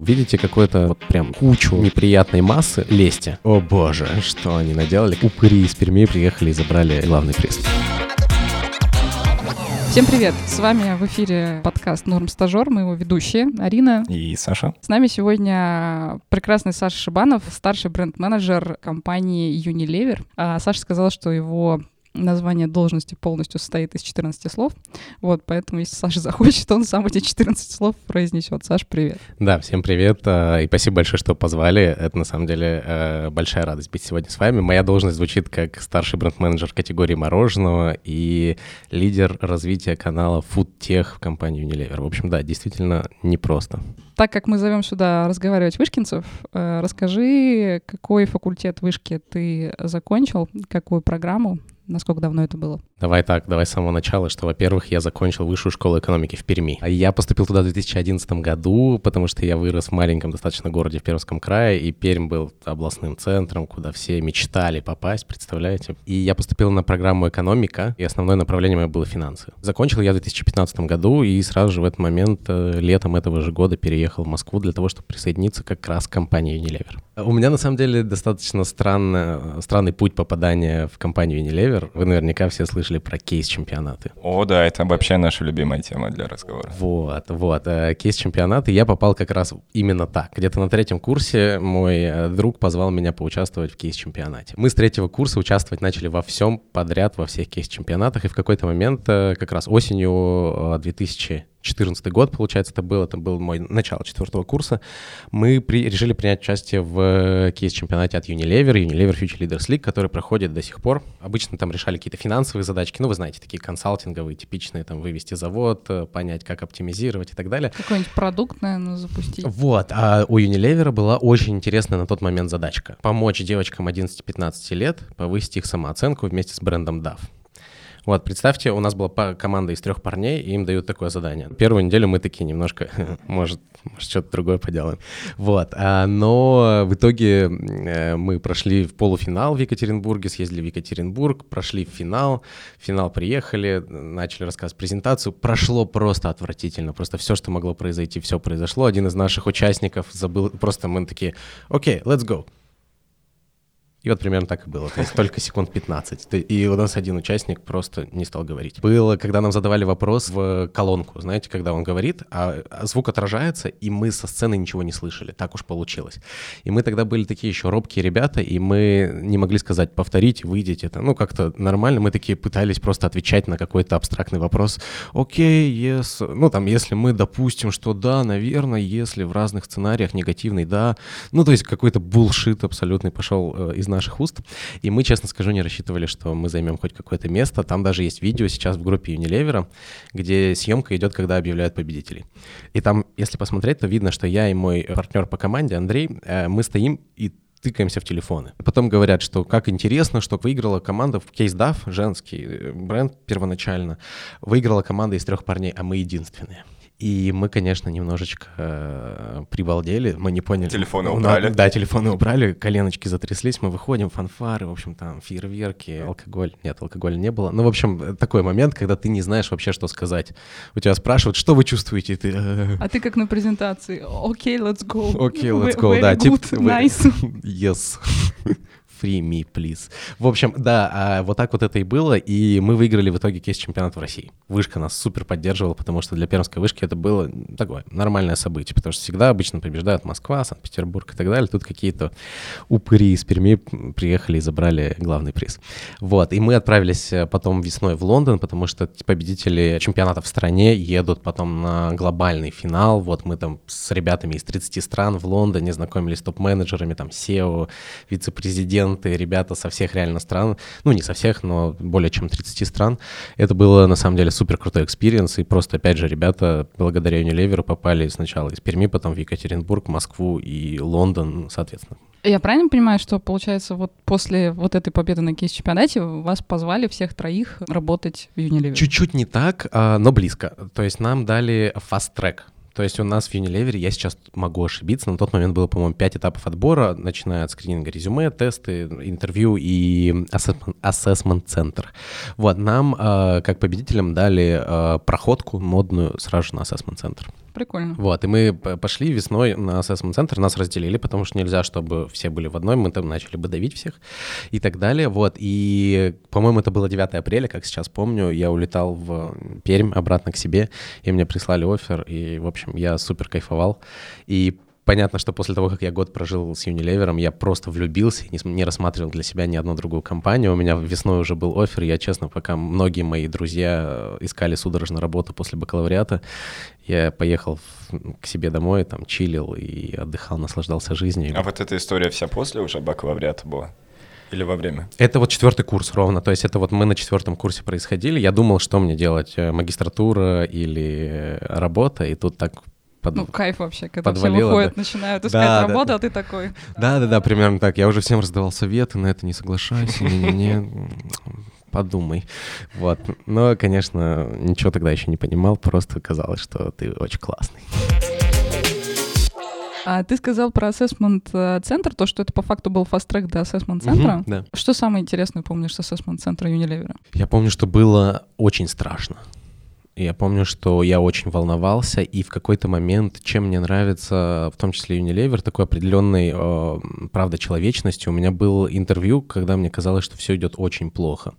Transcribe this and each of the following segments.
Видите какую-то вот прям кучу неприятной массы, лезьте. О боже, что они наделали. Упыри из Перми приехали и забрали главный приз. Всем привет! С вами в эфире подкаст «Норм Стажер», мы его ведущие, Арина. И Саша. С нами сегодня прекрасный Саша Шибанов, старший бренд-менеджер компании Unilever. А Саша сказал, что его название должности полностью состоит из 14 слов. Вот, поэтому если Саша захочет, он сам эти 14 слов произнесет. Саш, привет. Да, всем привет. А, и спасибо большое, что позвали. Это на самом деле э, большая радость быть сегодня с вами. Моя должность звучит как старший бренд-менеджер категории мороженого и лидер развития канала Food Tech в компании Unilever. В общем, да, действительно непросто. Так как мы зовем сюда разговаривать вышкинцев, э, расскажи, какой факультет вышки ты закончил, какую программу, Насколько давно это было? Давай так, давай с самого начала, что, во-первых, я закончил высшую школу экономики в Перми. А я поступил туда в 2011 году, потому что я вырос в маленьком достаточно городе в Пермском крае, и Пермь был областным центром, куда все мечтали попасть, представляете? И я поступил на программу экономика, и основное направление мое было финансы. Закончил я в 2015 году, и сразу же в этот момент, э, летом этого же года, переехал в Москву для того, чтобы присоединиться как раз к компании Unilever. У меня, на самом деле, достаточно странно, странный путь попадания в компанию Unilever, Ривер, вы наверняка все слышали про кейс-чемпионаты. О, да, это вообще наша любимая тема для разговора. Вот, вот. Э, кейс-чемпионаты я попал как раз именно так. Где-то на третьем курсе мой э, друг позвал меня поучаствовать в кейс-чемпионате. Мы с третьего курса участвовать начали во всем подряд, во всех кейс-чемпионатах, и в какой-то момент, э, как раз осенью 2000 2014 год, получается, это был, это был мой начало четвертого курса, мы при, решили принять участие в кейс-чемпионате от Unilever, Unilever Future Leaders League, который проходит до сих пор. Обычно там решали какие-то финансовые задачки, ну, вы знаете, такие консалтинговые, типичные, там, вывести завод, э, понять, как оптимизировать и так далее. Какой-нибудь продукт, наверное, запустить. Вот, а у Unilever была очень интересная на тот момент задачка. Помочь девочкам 11-15 лет повысить их самооценку вместе с брендом DAF. Вот, представьте, у нас была команда из трех парней, и им дают такое задание. Первую неделю мы такие немножко, может, может что-то другое поделаем. Вот, а, но в итоге э, мы прошли в полуфинал в Екатеринбурге, съездили в Екатеринбург, прошли в финал, в финал приехали, начали рассказывать презентацию. Прошло просто отвратительно, просто все, что могло произойти, все произошло. Один из наших участников забыл, просто мы такие, окей, okay, let's go. И вот примерно так и было. То есть только секунд 15. И у нас один участник просто не стал говорить. Было, когда нам задавали вопрос в колонку, знаете, когда он говорит, а, а звук отражается, и мы со сцены ничего не слышали. Так уж получилось. И мы тогда были такие еще робкие ребята, и мы не могли сказать, повторите, выйдите. Это, ну, как-то нормально. Мы такие пытались просто отвечать на какой-то абстрактный вопрос. Окей, okay, yes. Ну, там, если мы допустим, что да, наверное, если в разных сценариях негативный, да. Ну, то есть какой-то булшит абсолютный пошел э, из наших уст. И мы, честно скажу, не рассчитывали, что мы займем хоть какое-то место. Там даже есть видео сейчас в группе Unilever, где съемка идет, когда объявляют победителей. И там, если посмотреть, то видно, что я и мой партнер по команде, Андрей, э, мы стоим и тыкаемся в телефоны. Потом говорят, что как интересно, что выиграла команда в Case женский э, бренд первоначально, выиграла команда из трех парней, а мы единственные. И мы, конечно, немножечко э, прибалдели, мы не поняли. Телефоны убрали. Да, телефоны убрали, коленочки затряслись, мы выходим, фанфары, в общем, там фейерверки, алкоголь. Нет, алкоголя не было. Ну, в общем, такой момент, когда ты не знаешь вообще, что сказать. У тебя спрашивают, что вы чувствуете, ты... Э, а ты как на презентации, окей, okay, let's go. Окей, okay, let's go, very да. Good, тип, nice. Yes. Free me, please. В общем, да, а вот так вот это и было, и мы выиграли в итоге кейс чемпионат в России. Вышка нас супер поддерживала, потому что для пермской вышки это было такое нормальное событие, потому что всегда обычно побеждают Москва, Санкт-Петербург и так далее. Тут какие-то упыри из Перми приехали и забрали главный приз. Вот, и мы отправились э, потом весной в Лондон, потому что победители чемпионата в стране едут потом на глобальный финал. Вот мы там с ребятами из 30 стран в Лондоне знакомились с топ-менеджерами, там CEO, вице-президент, студенты, ребята со всех реально стран, ну не со всех, но более чем 30 стран. Это было на самом деле супер крутой experience, и просто опять же ребята благодаря Unilever попали сначала из Перми, потом в Екатеринбург, Москву и Лондон, соответственно. Я правильно понимаю, что, получается, вот после вот этой победы на кейс-чемпионате вас позвали всех троих работать в Unilever? Чуть-чуть не так, а, но близко. То есть нам дали fast-track то есть у нас в Unilever, я сейчас могу ошибиться, на тот момент было, по-моему, 5 этапов отбора, начиная от скрининга резюме, тесты, интервью и ассессмент-центр. Вот, нам, э, как победителям, дали э, проходку модную сразу же на ассессмент-центр. Прикольно. Вот, и мы пошли весной на ассессмент-центр, нас разделили, потому что нельзя, чтобы все были в одной, мы там начали бы давить всех и так далее, вот, и, по-моему, это было 9 апреля, как сейчас помню, я улетал в Пермь обратно к себе, и мне прислали офер, и, в общем, я супер кайфовал, и понятно, что после того, как я год прожил с Unilever, я просто влюбился, не, не рассматривал для себя ни одну другую компанию. У меня весной уже был офер, я, честно, пока многие мои друзья э, искали судорожно работу после бакалавриата, я поехал в- к себе домой, там, чилил и отдыхал, наслаждался жизнью. А вот эта история вся после уже бакалавриата была? Или во время? Это вот четвертый курс ровно, то есть это вот мы на четвертом курсе происходили. Я думал, что мне делать, э, магистратура или э, работа, и тут так под- Ну, кайф вообще, когда все Подвалило, выходят, да. начинают искать да, работу, да. а ты такой... Да, да, да, примерно так. Я уже всем раздавал советы, на это не соглашайся, не-не-не, подумай. Вот. Но, конечно, ничего тогда еще не понимал, просто казалось, что ты очень классный. А ты сказал про ассессмент-центр, то, что это по факту был фаст-трек до ассессмент-центра. Мгм, Да. Что самое интересное помнишь с ассессмент-центра Unilever? Я помню, что было очень страшно. Я помню, что я очень волновался, и в какой-то момент, чем мне нравится, в том числе Unilever, такой определенной, э, правда, человечностью, у меня был интервью, когда мне казалось, что все идет очень плохо.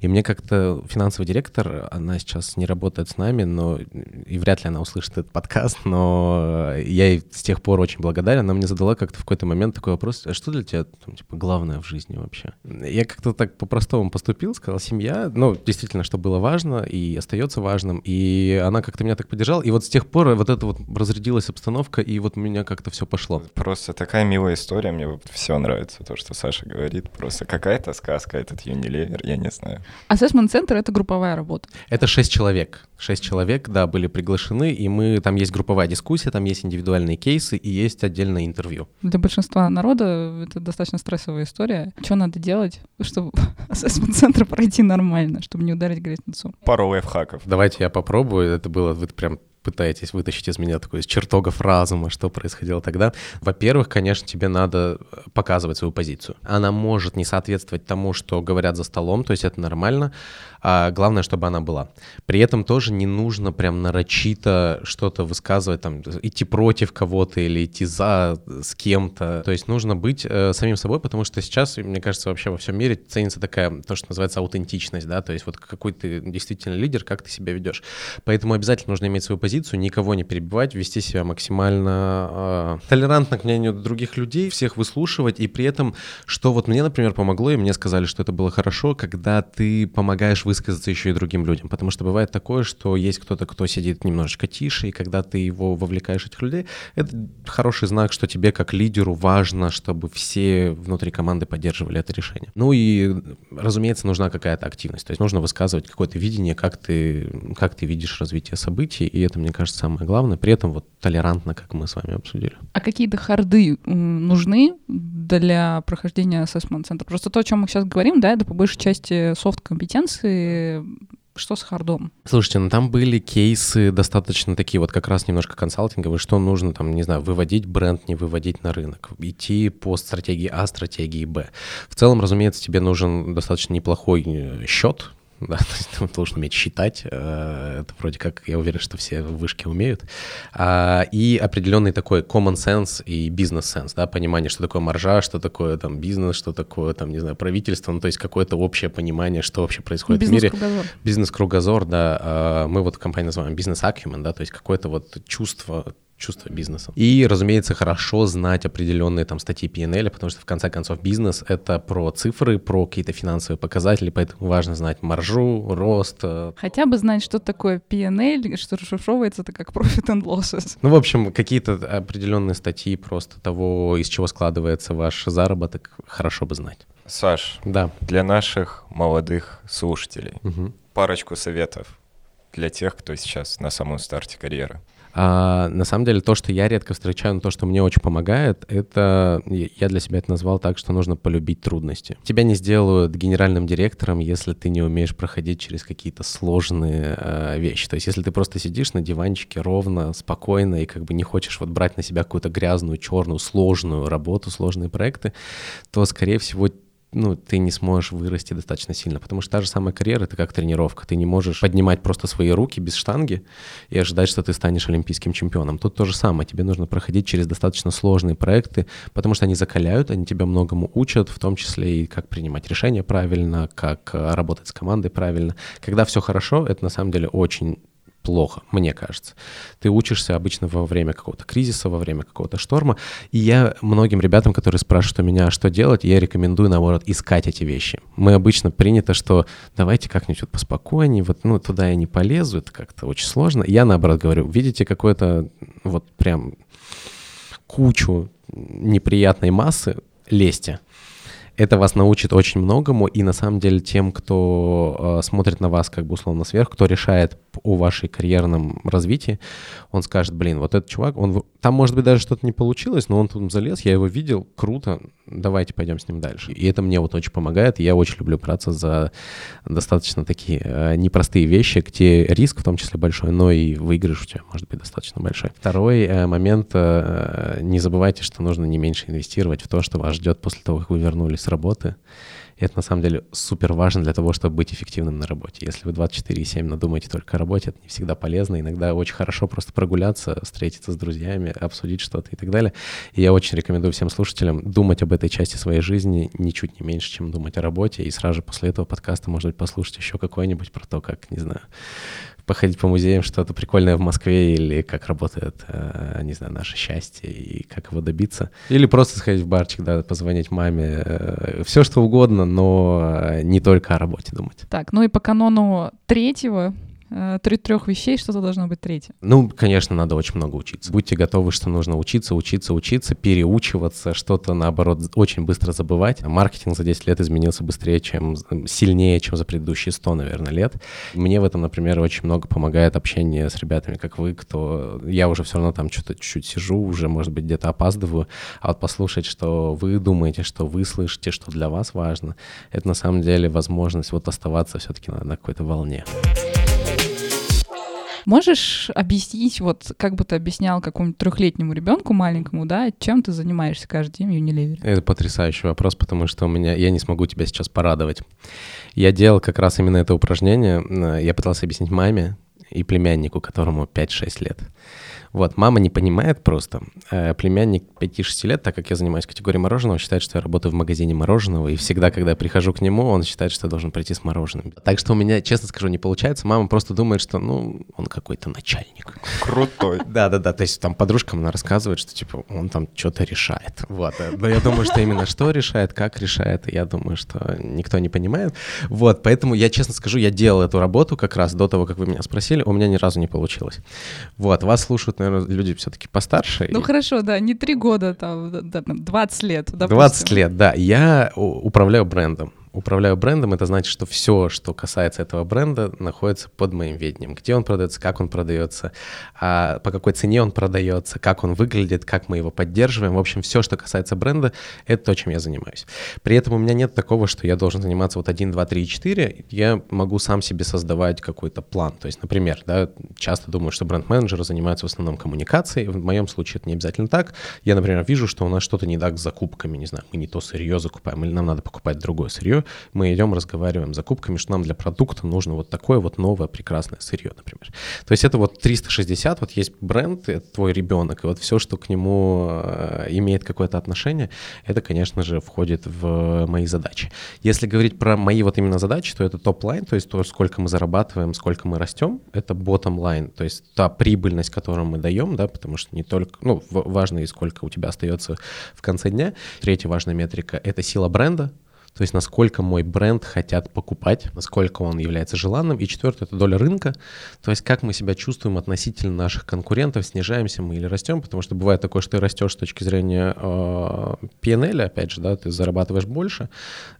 И мне как-то финансовый директор, она сейчас не работает с нами, но и вряд ли она услышит этот подкаст, но я ей с тех пор очень благодарен. Она мне задала как-то в какой-то момент такой вопрос, а что для тебя там, типа, главное в жизни вообще? Я как-то так по-простому поступил, сказал, семья, ну, действительно, что было важно и остается важным, и она как-то меня так поддержала, и вот с тех пор вот это вот разрядилась обстановка, и вот у меня как-то все пошло. Просто такая милая история, мне все нравится, то, что Саша говорит. Просто какая-то сказка, этот Unilever, я не знаю. Ассессмент-центр — это групповая работа. Это шесть человек. Шесть человек, да, были приглашены, и мы, там есть групповая дискуссия, там есть индивидуальные кейсы и есть отдельное интервью. Для большинства народа это достаточно стрессовая история. Что надо делать, чтобы ассессмент-центр пройти нормально, чтобы не ударить грязь в лицо? Пару лайфхаков. Давайте я попробую. Это было, вы прям пытаетесь вытащить из меня такой из чертогов разума, что происходило тогда. Во-первых, конечно, тебе надо показывать свою позицию. Она может не соответствовать тому, что говорят за столом, то есть это нормально. А главное, чтобы она была. При этом тоже не нужно прям нарочито что-то высказывать, там, идти против кого-то или идти за с кем-то. То есть нужно быть э, самим собой, потому что сейчас, мне кажется, вообще во всем мире ценится такая, то, что называется аутентичность, да, то есть вот какой ты действительно лидер, как ты себя ведешь. Поэтому обязательно нужно иметь свою позицию, никого не перебивать, вести себя максимально э, толерантно к мнению других людей, всех выслушивать, и при этом, что вот мне, например, помогло, и мне сказали, что это было хорошо, когда ты помогаешь высказаться еще и другим людям, потому что бывает такое, что есть кто-то, кто сидит немножечко тише, и когда ты его вовлекаешь этих людей, это хороший знак, что тебе как лидеру важно, чтобы все внутри команды поддерживали это решение. Ну и, разумеется, нужна какая-то активность, то есть нужно высказывать какое-то видение, как ты, как ты видишь развитие событий, и это, мне кажется, самое главное, при этом вот толерантно, как мы с вами обсудили. А какие-то харды нужны для прохождения ассессмент-центра? Просто то, о чем мы сейчас говорим, да, это по большей части софт-компетенции. Что с хардом? Слушайте, ну там были кейсы достаточно такие вот как раз немножко консалтинговые, что нужно там, не знаю, выводить бренд, не выводить на рынок, идти по стратегии А, стратегии Б. В целом, разумеется, тебе нужен достаточно неплохой э, счет, да, то есть ты должен уметь считать, э, это вроде как, я уверен, что все в вышке умеют, А, и определенный такой common sense и бизнес-сенс, да, понимание, что такое маржа, что такое там бизнес, что такое там, не знаю, правительство, ну, то есть какое-то общее понимание, что вообще происходит в мире. Бизнес-кругозор. Бизнес-кругозор, да, а, мы вот в компании называем бизнес-акюмен, да, то есть какое-то вот чувство чувство бизнеса. И, разумеется, хорошо знать определенные там статьи PNL, потому что, в конце концов, бизнес — это про цифры, про какие-то финансовые показатели, поэтому важно знать маржу, рост. э. Хотя бы знать, что такое P&L, что расшифровывается это как Profit and Losses. Ну, в общем, какие-то определенные статьи просто того, из чего складывается ваш заработок, хорошо бы знать. Саш, Да. для наших молодых слушателей Мгм. парочку советов для тех, кто сейчас на самом старте карьеры. А, на самом деле, то, что я редко встречаю, но то, что мне очень помогает, это я для себя это назвал так, что нужно полюбить трудности. Тебя не сделают генеральным директором, если ты не умеешь проходить через какие-то сложные э, вещи. То есть, если ты просто сидишь на диванчике ровно, спокойно и как бы не хочешь вот брать на себя какую-то грязную, черную, сложную работу, сложные проекты, то, скорее всего, ну, ты не сможешь вырасти достаточно сильно, потому что та же самая карьера — это как тренировка. Ты не можешь поднимать просто свои руки без штанги и ожидать, что ты станешь олимпийским чемпионом. Тут то же самое. Тебе нужно проходить через достаточно сложные проекты, потому что они закаляют, они тебя многому учат, в том числе и как принимать решения правильно, как э, работать с командой правильно. Когда все хорошо, это на самом деле очень плохо, мне кажется. Ты учишься обычно во время какого-то кризиса, во время какого-то шторма. И я многим ребятам, которые спрашивают у меня, что делать, я рекомендую, наоборот, искать эти вещи. Мы обычно принято, что давайте как-нибудь вот поспокойнее, вот ну, туда я не полезу, это как-то очень сложно. Я, наоборот, говорю, видите какое-то вот прям кучу неприятной массы, лезьте. Это вас научит очень многому, и на самом деле тем, кто э, смотрит на вас как бы условно сверху, кто решает о вашей карьерном развитии, он скажет, блин, вот этот чувак, он там, может быть, даже что-то не получилось, но он тут залез, я его видел, круто, давайте пойдем с ним дальше. И это мне вот очень помогает, я очень люблю браться за достаточно такие э, непростые вещи, где риск в том числе большой, но и выигрыш у тебя может быть достаточно большой. Второй э, момент, э, не забывайте, что нужно не меньше инвестировать в то, что вас ждет после того, как вы вернулись с работы. И это на самом деле супер важно для того, чтобы быть эффективным на работе. Если вы 24,7 надумаете только о работе, это не всегда полезно. Иногда очень хорошо просто прогуляться, встретиться с друзьями, обсудить что-то и так далее. И я очень рекомендую всем слушателям думать об этой части своей жизни ничуть не меньше, чем думать о работе. И сразу же после этого подкаста, может быть, послушать еще какой-нибудь про то, как, не знаю, походить по музеям, что-то прикольное в Москве, или как работает, э, не знаю, наше счастье, и как его добиться. Или просто сходить в барчик, да, позвонить маме, э, все что угодно, но э, не только о работе думать. Так, ну и по канону третьего трех вещей, что-то должно быть третье. Ну, конечно, надо очень много учиться. Будьте готовы, что нужно учиться, учиться, учиться, переучиваться, что-то, наоборот, очень быстро забывать. Маркетинг за 10 лет изменился быстрее, чем сильнее, чем за предыдущие 100, наверное, лет. Мне в этом, например, очень много помогает общение с ребятами, как вы, кто... Я уже все равно там что-то чуть-чуть сижу, уже, может быть, где-то опаздываю, а вот послушать, что вы думаете, что вы слышите, что для вас важно, это на самом деле возможность вот оставаться все-таки на, на какой-то волне. Можешь объяснить, вот как бы ты объяснял какому-нибудь трехлетнему ребенку маленькому, да, чем ты занимаешься каждый день в Unilever? Это потрясающий вопрос, потому что у меня я не смогу тебя сейчас порадовать. Я делал как раз именно это упражнение. Я пытался объяснить маме и племяннику, которому 5-6 лет. Вот, мама не понимает просто. Э, племянник 5-6 лет, так как я занимаюсь категорией мороженого, считает, что я работаю в магазине мороженого, и всегда, когда я прихожу к нему, он считает, что я должен прийти с мороженым. Так что у меня, честно скажу, не получается. Мама просто думает, что, ну, он какой-то начальник. Крутой. Да-да-да, то есть там подружкам она рассказывает, что, типа, он там что-то решает. Вот, но я думаю, что именно что решает, как решает, я думаю, что никто не понимает. Вот, поэтому я, честно скажу, я делал эту работу как раз до того, как вы меня спросили, у меня ни разу не получилось. Вот, вас слушают, наверное, люди все-таки постарше. Ну и... хорошо, да, не три года, там, 20 лет. Допустим. 20 лет, да. Я управляю брендом управляю брендом, это значит, что все, что касается этого бренда, находится под моим ведением. Где он продается, как он продается, а по какой цене он продается, как он выглядит, как мы его поддерживаем. В общем, все, что касается бренда, это то, чем я занимаюсь. При этом у меня нет такого, что я должен заниматься вот 1, 2, 3, 4. Я могу сам себе создавать какой-то план. То есть, например, да, часто думаю, что бренд-менеджеры занимаются в основном коммуникацией. В моем случае это не обязательно так. Я, например, вижу, что у нас что-то не так с закупками, не знаю, мы не то сырье закупаем, или нам надо покупать другое сырье мы идем, разговариваем с закупками, что нам для продукта нужно вот такое вот новое прекрасное сырье, например. То есть это вот 360, вот есть бренд, это твой ребенок, и вот все, что к нему э, имеет какое-то отношение, это, конечно же, входит в мои задачи. Если говорить про мои вот именно задачи, то это top-line, то есть то, сколько мы зарабатываем, сколько мы растем, это bottom-line, то есть та прибыльность, которую мы даем, да, потому что не только, ну, важно и сколько у тебя остается в конце дня. Третья важная метрика — это сила бренда, то есть насколько мой бренд хотят покупать, насколько он является желанным. И четвертое — это доля рынка, то есть как мы себя чувствуем относительно наших конкурентов, снижаемся мы или растем, потому что бывает такое, что ты растешь с точки зрения э, PNL, опять же, да, ты зарабатываешь больше,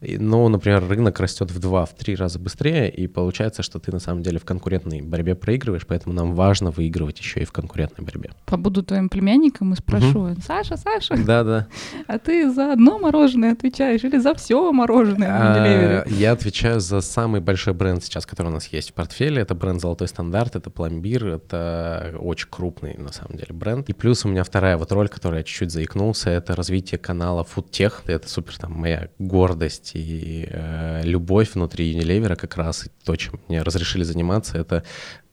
но, например, рынок растет в два, в три раза быстрее, и получается, что ты на самом деле в конкурентной борьбе проигрываешь, поэтому нам важно выигрывать еще и в конкурентной борьбе. Побуду твоим племянником и спрошу, угу. Саша, Саша, да, да. а ты за одно мороженое отвечаешь или за все мороженое? Мороженое Unilever? А, Я отвечаю за самый большой бренд сейчас, который у нас есть в портфеле. Это бренд «Золотой стандарт», это пломбир, это очень крупный, на самом деле, бренд. И плюс у меня вторая вот роль, которую я чуть-чуть заикнулся, это развитие канала FoodTech. Это супер там моя гордость и э, любовь внутри Unilever как раз. И то, чем мне разрешили заниматься, это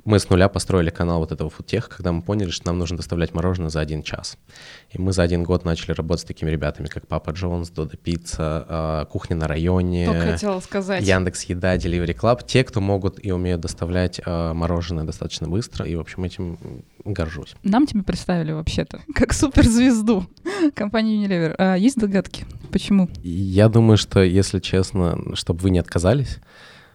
мы с нуля построили канал вот этого фудтеха, когда мы поняли, что нам нужно доставлять мороженое за один час. И мы за один год начали работать с такими ребятами, как Папа Джонс, Додо Пицца, э, Кухня на районе, Только хотела сказать. Яндекс Еда, Delivery Club. Те, кто могут и умеют доставлять э, мороженое достаточно быстро. И, в общем, этим горжусь. Нам тебя представили вообще-то как суперзвезду компании Unilever. А есть догадки? Почему? Я думаю, что, если честно, чтобы вы не отказались,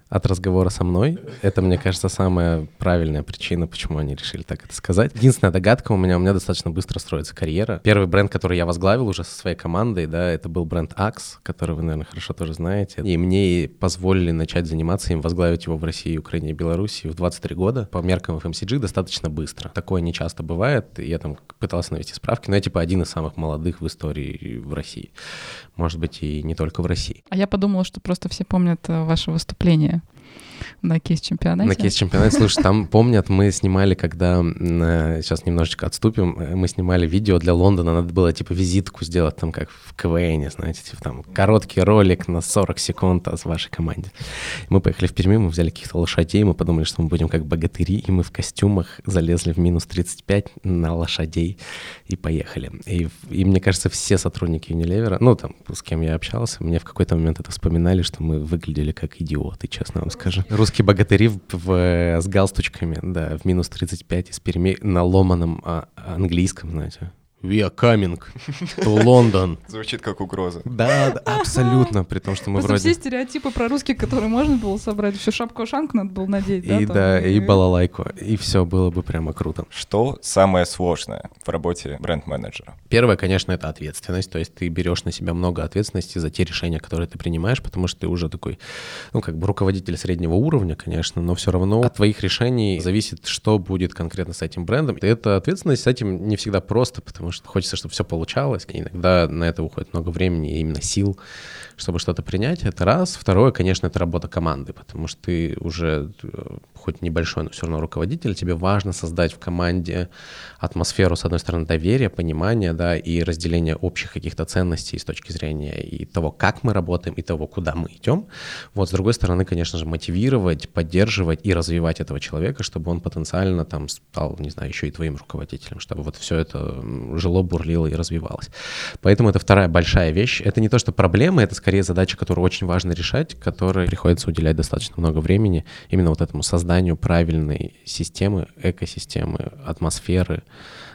от разговора со мной. Это, мне кажется, самая правильная причина, почему они решили так это сказать. Единственная догадка у меня, у меня достаточно быстро строится карьера. Первый бренд, который я возглавил уже со своей командой, да, это был бренд Axe, который вы, наверное, хорошо тоже знаете. И мне позволили начать заниматься им, возглавить его в России, Украине и Беларуси в 23 года. По меркам FMCG достаточно быстро. Такое не часто бывает. Я там пытался навести справки, но я типа один из самых молодых в истории в России. Может быть, и не только в России. А я подумала, что просто все помнят э, ваше выступление на кейс-чемпионате. На кейс-чемпионате, слушай, там помнят, мы снимали, когда, сейчас немножечко отступим, э, мы снимали видео для Лондона, надо было типа визитку сделать там как в КВН, знаете, типа там короткий ролик на 40 секунд с вашей команде. Мы поехали в Перми, мы взяли каких-то лошадей, мы подумали, что мы будем как богатыри, и мы в костюмах залезли в минус 35 на лошадей и поехали. И, и мне кажется, все сотрудники Unilever, ну там, с кем я общался, мне в какой-то момент это вспоминали, что мы выглядели как идиоты, честно вам скажу. Русские богатыри в, в, с галстучками, да, в минус 35 из Перми на ломаном а, английском, знаете. We are coming to London. Звучит как угроза. Да, да, абсолютно, при том, что мы Просто вроде... все стереотипы про русских, которые можно было собрать, еще шапку-ушанку надо было надеть, да? И там, да, и балалайку, и все было бы прямо круто. Что самое сложное в работе бренд-менеджера? Первое, конечно, это ответственность, то есть ты берешь на себя много ответственности за те решения, которые ты принимаешь, потому что ты уже такой, ну, как бы руководитель среднего уровня, конечно, но все равно от твоих решений зависит, что будет конкретно с этим брендом. И эта ответственность с этим не всегда просто, потому что хочется, чтобы все получалось. И иногда на это уходит много времени и именно сил, чтобы что-то принять. Это раз. Второе, конечно, это работа команды, потому что ты уже э, хоть небольшой, но все равно руководитель, тебе важно создать в команде атмосферу, с одной стороны, доверия, понимания, да, и разделения общих каких-то ценностей с точки зрения и того, как мы работаем, и того, куда мы идем. Вот, с другой стороны, конечно же, мотивировать, поддерживать и развивать этого человека, чтобы он потенциально там стал, не знаю, еще и твоим руководителем, чтобы вот все это жило, бурлило и развивалось. Поэтому это вторая большая вещь. Это не то, что проблема, это скорее задача, которую очень важно решать, которой приходится уделять достаточно много времени именно вот этому созданию правильной системы, экосистемы, атмосферы,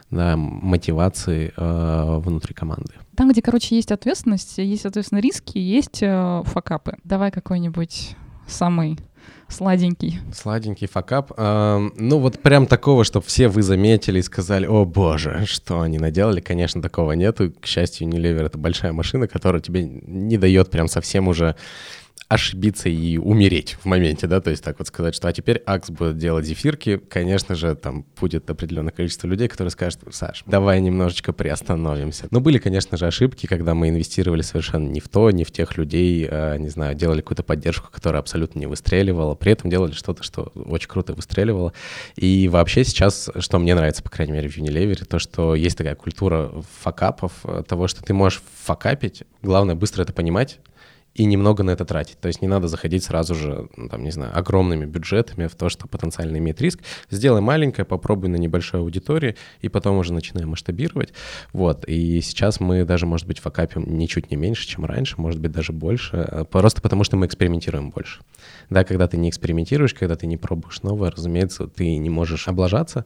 да, мотивации э, внутри команды. Там, где, короче, есть ответственность, есть, соответственно, риски, есть э, факапы. Давай какой-нибудь самый сладенький. Сладенький факап. Э, ну, вот прям такого, чтобы все вы заметили и сказали, о боже, что они наделали, конечно, такого нету. К счастью, Unilever — это большая машина, которая тебе не дает прям совсем уже ошибиться и умереть в моменте, да, то есть так вот сказать, что а теперь Акс будет делать зефирки, конечно же, там будет определенное количество людей, которые скажут, Саш, давай немножечко приостановимся. Но были, конечно же, ошибки, когда мы инвестировали совершенно не в то, не в тех людей, а, не знаю, делали какую-то поддержку, которая абсолютно не выстреливала, при этом делали что-то, что очень круто выстреливало. И вообще сейчас, что мне нравится, по крайней мере, в Unilever, то, что есть такая культура факапов, того, что ты можешь факапить, главное быстро это понимать, и немного на это тратить. То есть не надо заходить сразу же, ну, там, не знаю, огромными бюджетами в то, что потенциально имеет риск. Сделай маленькое, попробуй на небольшой аудитории, и потом уже начинаем масштабировать. Вот, и сейчас мы даже, может быть, факапим ничуть не меньше, чем раньше, может быть, даже больше, э, просто потому что мы экспериментируем больше. Да, когда ты не экспериментируешь, когда ты не пробуешь новое, разумеется, ты не можешь облажаться,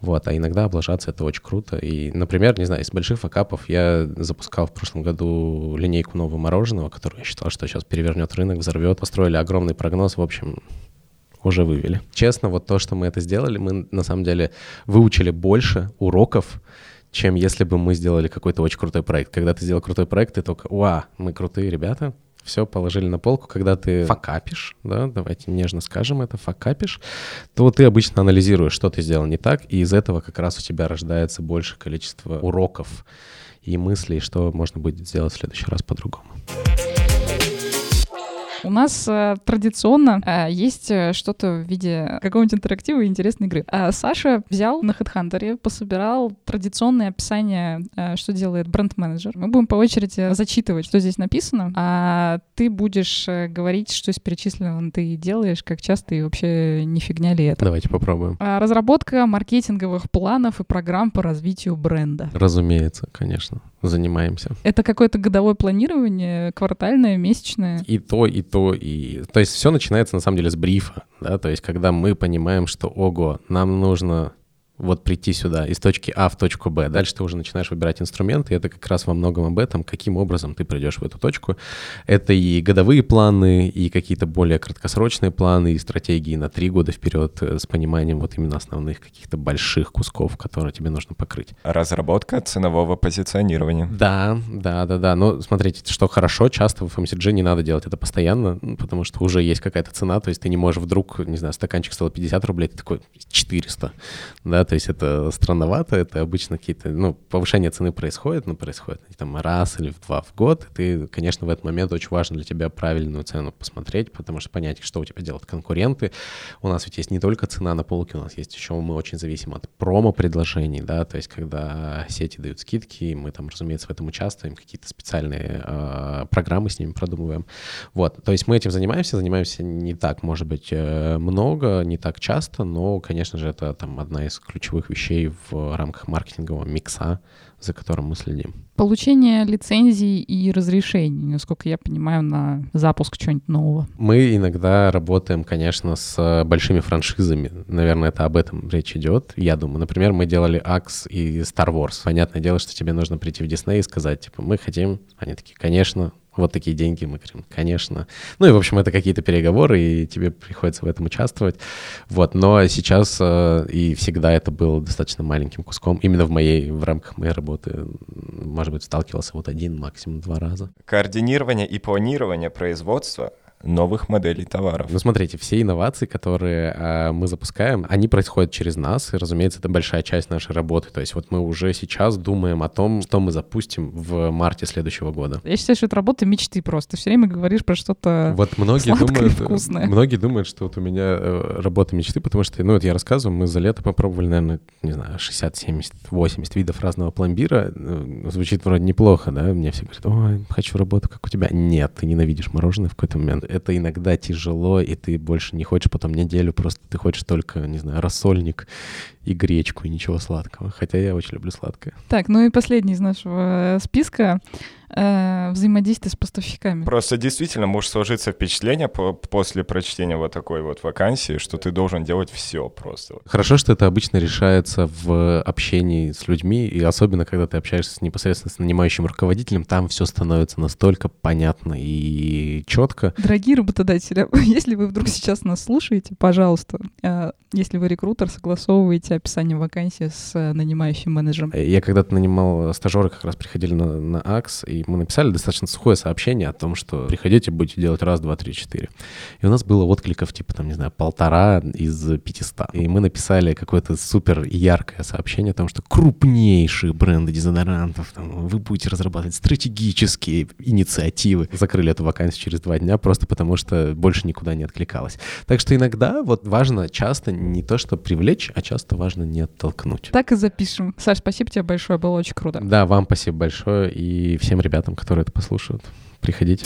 вот, а иногда облажаться — это очень круто. И, например, не знаю, из больших факапов я запускал в прошлом году линейку нового мороженого, которую я считал, что сейчас перевернет рынок, взорвет. Построили огромный прогноз, в общем, уже вывели. Честно, вот то, что мы это сделали, мы на самом деле выучили больше уроков, чем если бы мы сделали какой-то очень крутой проект. Когда ты сделал крутой проект, ты только, уа, мы крутые ребята, все положили на полку, когда ты факапишь, да, давайте нежно скажем это, факапишь, то ты обычно анализируешь, что ты сделал не так, и из этого как раз у тебя рождается большее количество уроков и мыслей, что можно будет сделать в следующий раз по-другому. У нас э, традиционно э, есть э, что-то в виде какого-нибудь интерактива и интересной игры. А Саша взял на HeadHunter, пособирал традиционное описание, э, что делает бренд-менеджер. Мы будем по очереди зачитывать, что здесь написано, а ты будешь э, говорить, что из перечисленного ты делаешь, как часто и вообще не фигня ли это. Давайте попробуем. А, Разработка маркетинговых планов и программ по развитию бренда. Разумеется, конечно, занимаемся. Это какое-то годовое планирование, квартальное, месячное. И то, и то, и... То есть все начинается на самом деле с брифа, да, то есть когда мы понимаем, что, ого, нам нужно вот прийти сюда из точки А в точку Б. Дальше ты уже начинаешь выбирать инструменты, и это как раз во многом об этом, каким образом ты придешь в эту точку. Это и годовые планы, и какие-то более краткосрочные планы, и стратегии на три года вперед э, с пониманием вот именно основных каких-то больших кусков, которые тебе нужно покрыть. Разработка ценового позиционирования. Да, да, да, да. Но смотрите, что хорошо, часто в FMCG не надо делать это постоянно, потому что уже есть какая-то цена, то есть ты не можешь вдруг, не знаю, стаканчик стоил 50 рублей, ты такой 400, да, то есть это странновато, это обычно какие-то, ну, повышение цены происходит, но происходит там раз или в два в год, и ты, конечно, в этот момент очень важно для тебя правильную цену посмотреть, потому что понять, что у тебя делают конкуренты. У нас ведь есть не только цена на полке, у нас есть еще, мы очень зависим от промо-предложений, да, то есть когда сети дают скидки, мы там, разумеется, в этом участвуем, какие-то специальные э, программы с ними продумываем. Вот, то есть мы этим занимаемся, занимаемся не так, может быть, э, много, не так часто, но, конечно же, это там одна из ключевых вещей в рамках маркетингового микса, за которым мы следим. Получение лицензий и разрешений, насколько я понимаю, на запуск чего-нибудь нового. Мы иногда работаем, конечно, с большими франшизами. Наверное, это об этом речь идет. Я думаю, например, мы делали Axe и Star Wars. Понятное дело, что тебе нужно прийти в Disney и сказать, типа, мы хотим. Они такие, конечно, вот такие деньги. Мы говорим, конечно. Ну и, в общем, это какие-то переговоры, и тебе приходится в этом участвовать. Вот, но сейчас э, и всегда это было достаточно маленьким куском. Именно в моей, в рамках моей работы, может быть, сталкивался вот один, максимум два раза. Координирование и планирование производства новых моделей товаров. Ну, смотрите, все инновации, которые э, мы запускаем, они происходят через нас, и, разумеется, это большая часть нашей работы. То есть вот мы уже сейчас думаем о том, что мы запустим в марте следующего года. Я считаю, что это работа мечты просто. Ты все время говоришь про что-то... Вот многие сладкое и думают, вкусное. многие думают, что вот у меня э, работа мечты, потому что, ну, вот я рассказываю, мы за лето попробовали, наверное, не знаю, 60, 70, 80 видов разного пломбира. Э, Звучит вроде неплохо, да? Мне все говорят, ой, хочу работу, как у тебя. Нет, ты ненавидишь мороженое в какой-то момент. Это иногда тяжело, и ты больше не хочешь потом неделю, просто ты хочешь только, не знаю, рассольник и гречку, и ничего сладкого. Хотя я очень люблю сладкое. Так, ну и последний из нашего э, списка э, взаимодействие с поставщиками. Просто действительно может сложиться впечатление по- после прочтения вот такой вот вакансии, что ты должен делать все просто. Хорошо, что это обычно решается в общении с людьми, и особенно, когда ты общаешься с непосредственно с нанимающим руководителем, там все становится настолько понятно и четко. Дорогие работодатели, если вы вдруг сейчас нас слушаете, пожалуйста, э, если вы рекрутер, согласовывайте описание вакансии с э, нанимающим менеджером. Я когда-то нанимал стажеры, как раз приходили на, на АКС, и мы написали достаточно сухое сообщение о том, что приходите, будете делать раз, два, три, четыре. И у нас было откликов типа, там, не знаю, полтора из 500. И мы написали какое-то супер яркое сообщение о том, что крупнейшие бренды дезодорантов, там, вы будете разрабатывать стратегические инициативы. Закрыли эту вакансию через два дня, просто потому что больше никуда не откликалось. Так что иногда вот важно часто не то, что привлечь, а часто важно не оттолкнуть. Так и запишем. Саш, спасибо тебе большое, было очень круто. Да, вам спасибо большое и всем ребятам, которые это послушают. Приходите.